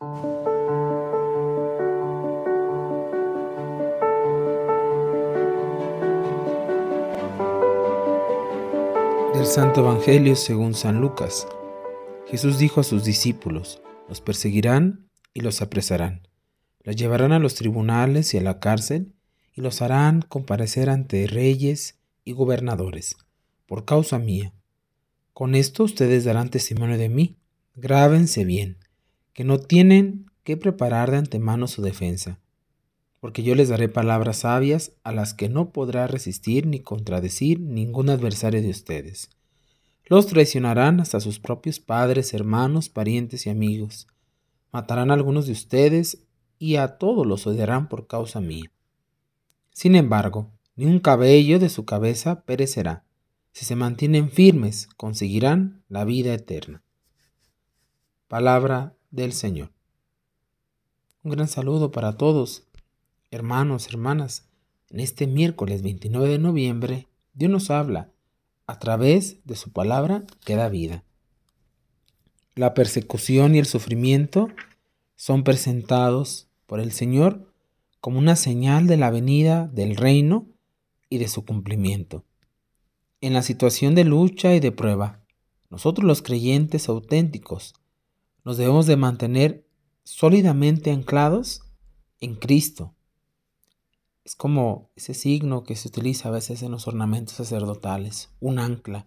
Del Santo Evangelio según San Lucas. Jesús dijo a sus discípulos, los perseguirán y los apresarán, los llevarán a los tribunales y a la cárcel y los harán comparecer ante reyes y gobernadores, por causa mía. Con esto ustedes darán testimonio de mí. Grábense bien, que no tienen que preparar de antemano su defensa, porque yo les daré palabras sabias a las que no podrá resistir ni contradecir ningún adversario de ustedes. Los traicionarán hasta sus propios padres, hermanos, parientes y amigos. Matarán a algunos de ustedes y a todos los odiarán por causa mía. Sin embargo, ni un cabello de su cabeza perecerá. Si se mantienen firmes, conseguirán la vida eterna. Palabra del Señor. Un gran saludo para todos, hermanos, hermanas. En este miércoles 29 de noviembre, Dios nos habla a través de su palabra que da vida. La persecución y el sufrimiento son presentados por el Señor como una señal de la venida del reino y de su cumplimiento. En la situación de lucha y de prueba, nosotros los creyentes auténticos nos debemos de mantener sólidamente anclados en Cristo. Es como ese signo que se utiliza a veces en los ornamentos sacerdotales, un ancla,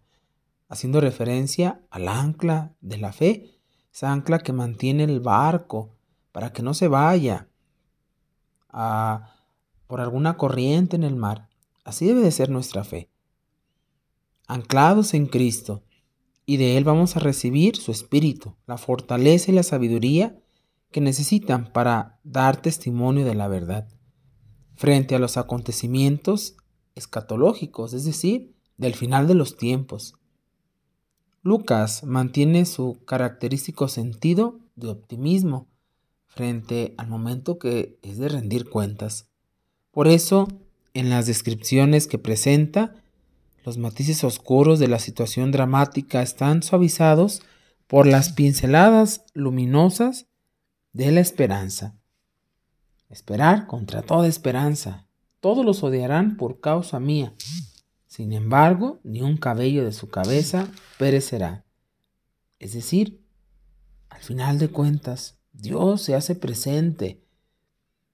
haciendo referencia al ancla de la fe, esa ancla que mantiene el barco para que no se vaya por alguna corriente en el mar. Así debe de ser nuestra fe. Anclados en Cristo, y de Él vamos a recibir su espíritu, la fortaleza y la sabiduría que necesitan para dar testimonio de la verdad frente a los acontecimientos escatológicos, es decir, del final de los tiempos. Lucas mantiene su característico sentido de optimismo frente al momento que es de rendir cuentas. Por eso, en las descripciones que presenta, los matices oscuros de la situación dramática están suavizados por las pinceladas luminosas de la esperanza. Esperar contra toda esperanza. Todos los odiarán por causa mía. Sin embargo, ni un cabello de su cabeza perecerá. Es decir, al final de cuentas, Dios se hace presente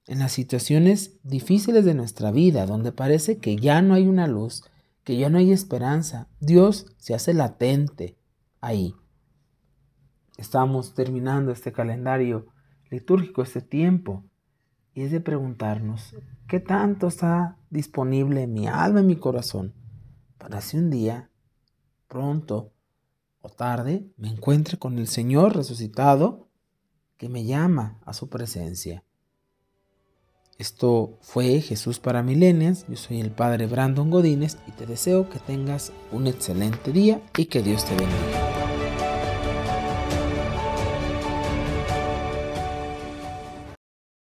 en las situaciones difíciles de nuestra vida, donde parece que ya no hay una luz, que ya no hay esperanza. Dios se hace latente ahí. Estamos terminando este calendario litúrgico, este tiempo, y es de preguntarnos, ¿qué tanto está disponible en mi alma y mi corazón para si un día, pronto o tarde, me encuentre con el Señor resucitado que me llama a su presencia? Esto fue Jesús para Milenias. Yo soy el Padre Brandon Godínez y te deseo que tengas un excelente día y que Dios te bendiga.